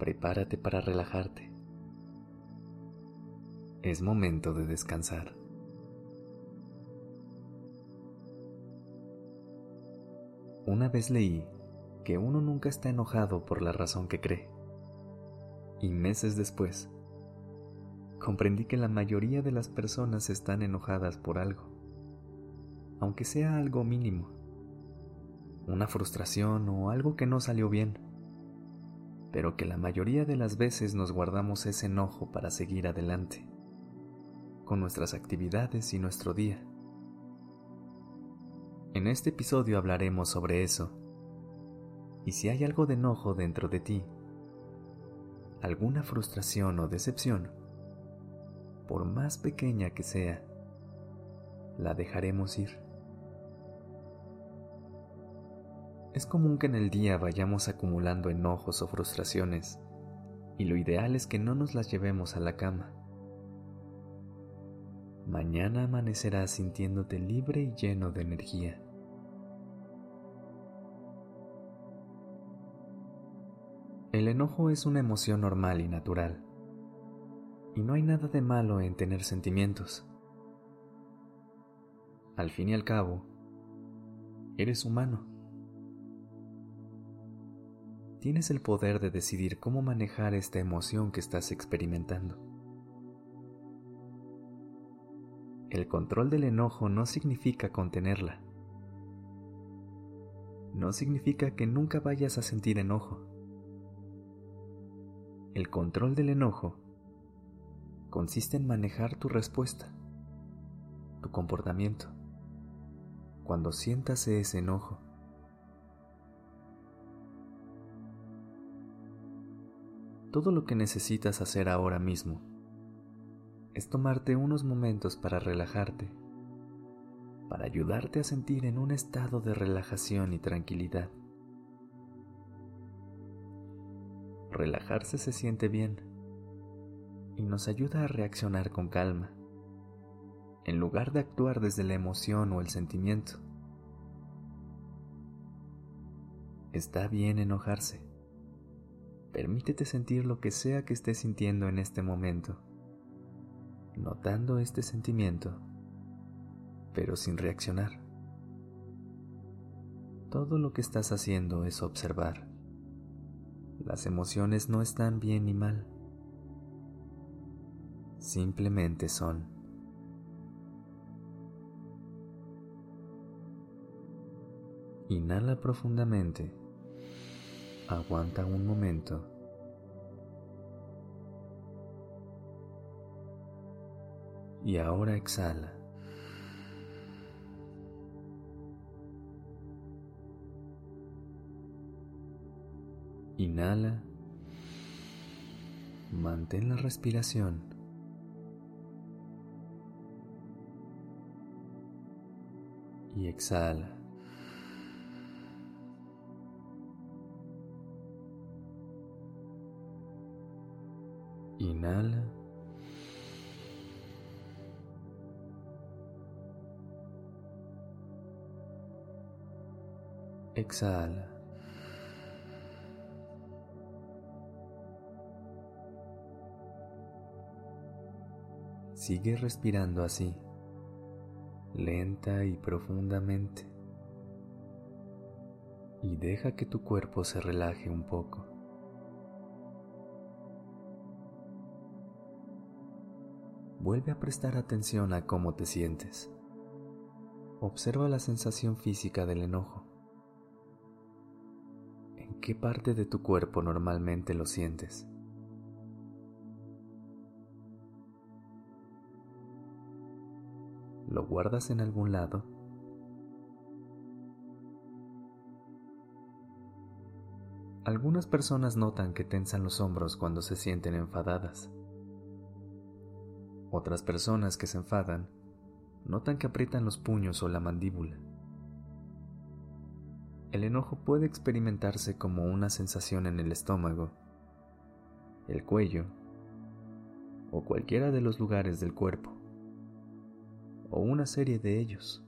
Prepárate para relajarte. Es momento de descansar. Una vez leí que uno nunca está enojado por la razón que cree. Y meses después, comprendí que la mayoría de las personas están enojadas por algo, aunque sea algo mínimo, una frustración o algo que no salió bien, pero que la mayoría de las veces nos guardamos ese enojo para seguir adelante, con nuestras actividades y nuestro día. En este episodio hablaremos sobre eso y si hay algo de enojo dentro de ti, alguna frustración o decepción, por más pequeña que sea, la dejaremos ir. Es común que en el día vayamos acumulando enojos o frustraciones, y lo ideal es que no nos las llevemos a la cama. Mañana amanecerás sintiéndote libre y lleno de energía. El enojo es una emoción normal y natural, y no hay nada de malo en tener sentimientos. Al fin y al cabo, eres humano. Tienes el poder de decidir cómo manejar esta emoción que estás experimentando. El control del enojo no significa contenerla. No significa que nunca vayas a sentir enojo. El control del enojo consiste en manejar tu respuesta, tu comportamiento, cuando sientas ese enojo. Todo lo que necesitas hacer ahora mismo es tomarte unos momentos para relajarte, para ayudarte a sentir en un estado de relajación y tranquilidad. Relajarse se siente bien y nos ayuda a reaccionar con calma, en lugar de actuar desde la emoción o el sentimiento. Está bien enojarse. Permítete sentir lo que sea que estés sintiendo en este momento, notando este sentimiento, pero sin reaccionar. Todo lo que estás haciendo es observar. Las emociones no están bien ni mal. Simplemente son. Inhala profundamente. Aguanta un momento. Y ahora exhala. Inhala. Mantén la respiración. Y exhala. Inhala. Exhala. Sigue respirando así, lenta y profundamente, y deja que tu cuerpo se relaje un poco. Vuelve a prestar atención a cómo te sientes. Observa la sensación física del enojo. ¿En qué parte de tu cuerpo normalmente lo sientes? ¿Lo guardas en algún lado? Algunas personas notan que tensan los hombros cuando se sienten enfadadas. Otras personas que se enfadan notan que aprietan los puños o la mandíbula. El enojo puede experimentarse como una sensación en el estómago, el cuello o cualquiera de los lugares del cuerpo, o una serie de ellos.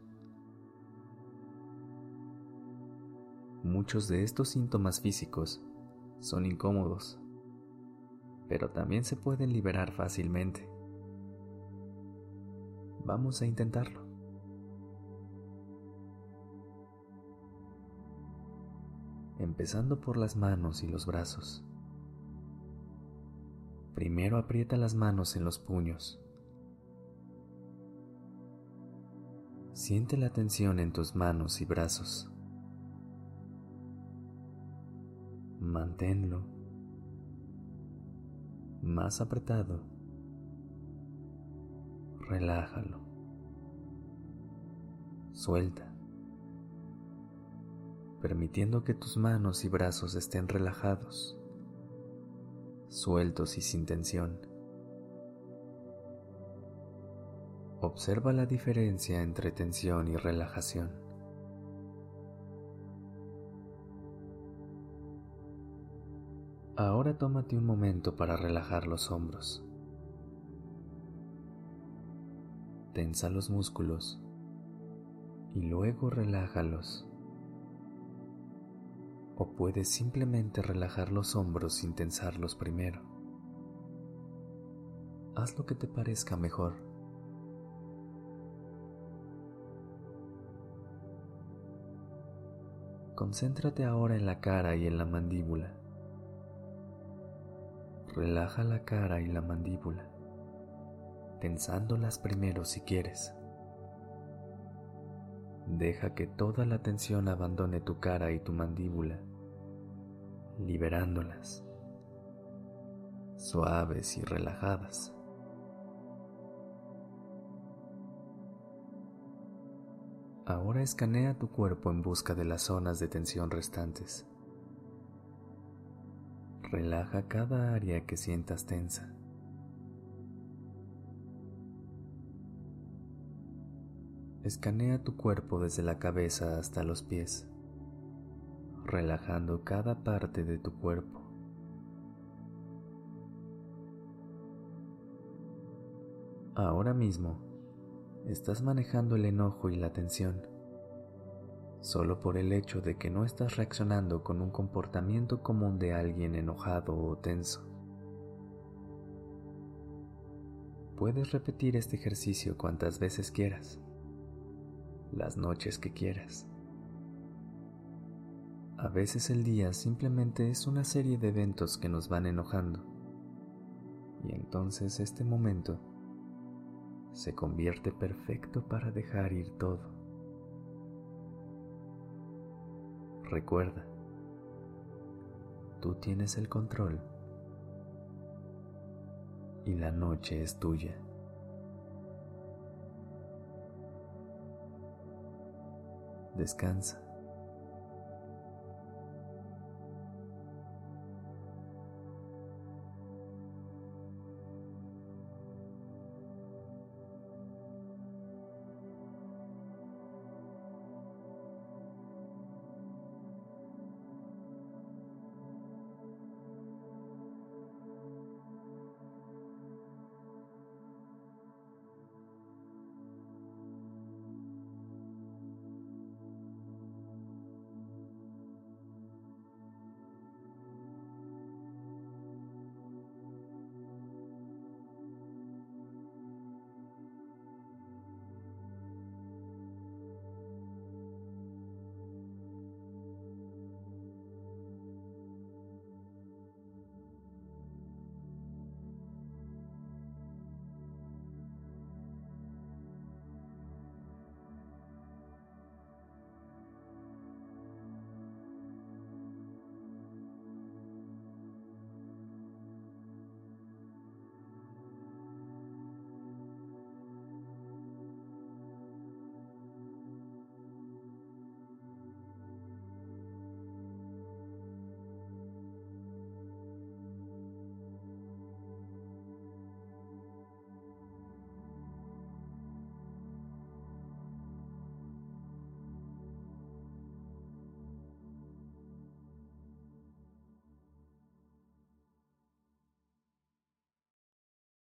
Muchos de estos síntomas físicos son incómodos, pero también se pueden liberar fácilmente. Vamos a intentarlo. Empezando por las manos y los brazos. Primero aprieta las manos en los puños. Siente la tensión en tus manos y brazos. Manténlo más apretado. Relájalo. Suelta, permitiendo que tus manos y brazos estén relajados sueltos y sin tensión. Observa la diferencia entre tensión y relajación. Ahora tómate un momento para relajar los hombros. Tensa los músculos y luego relájalos o puedes simplemente relajar los hombros sin tensarlos primero. Haz lo que te parezca mejor. Concéntrate ahora en la cara y en la mandíbula. Relaja la cara y la mandíbula, tensándolas primero si quieres. Deja que toda la tensión abandone tu cara y tu mandíbula liberándolas, suaves y relajadas. Ahora escanea tu cuerpo en busca de las zonas de tensión restantes. Relaja cada área que sientas tensa. Escanea tu cuerpo desde la cabeza hasta los pies relajando cada parte de tu cuerpo. Ahora mismo estás manejando el enojo y la tensión solo por el hecho de que no estás reaccionando con un comportamiento común de alguien enojado o tenso. Puedes repetir este ejercicio cuantas veces quieras, las noches que quieras. A veces el día simplemente es una serie de eventos que nos van enojando. Y entonces este momento se convierte perfecto para dejar ir todo. Recuerda, tú tienes el control y la noche es tuya. Descansa.